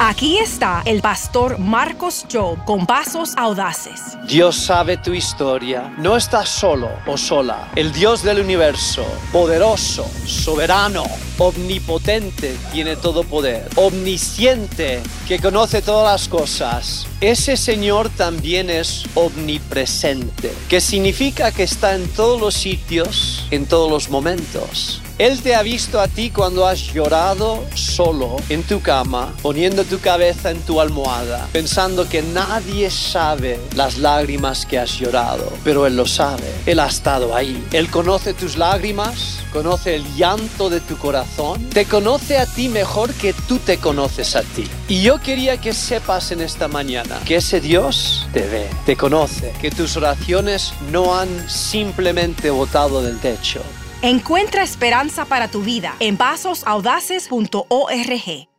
Aquí está el pastor Marcos Job con pasos audaces. Dios sabe tu historia. No estás solo o sola. El Dios del universo, poderoso, soberano, omnipotente, tiene todo poder, omnisciente, que conoce todas las cosas. Ese Señor también es omnipresente, que significa que está en todos los sitios, en todos los momentos. Él te ha visto a ti cuando has llorado solo en tu cama, poniendo tu cabeza en tu almohada, pensando que nadie sabe las lágrimas que has llorado, pero Él lo sabe. Él ha estado ahí. Él conoce tus lágrimas, conoce el llanto de tu corazón, te conoce a ti mejor que tú te conoces a ti. Y yo quería que sepas en esta mañana que ese Dios te ve, te conoce, que tus oraciones no han simplemente botado del techo Encuentra esperanza para tu vida en pasosaudaces.org.